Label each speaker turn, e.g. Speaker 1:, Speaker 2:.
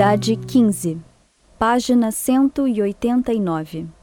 Speaker 1: Unidade 15, página 189.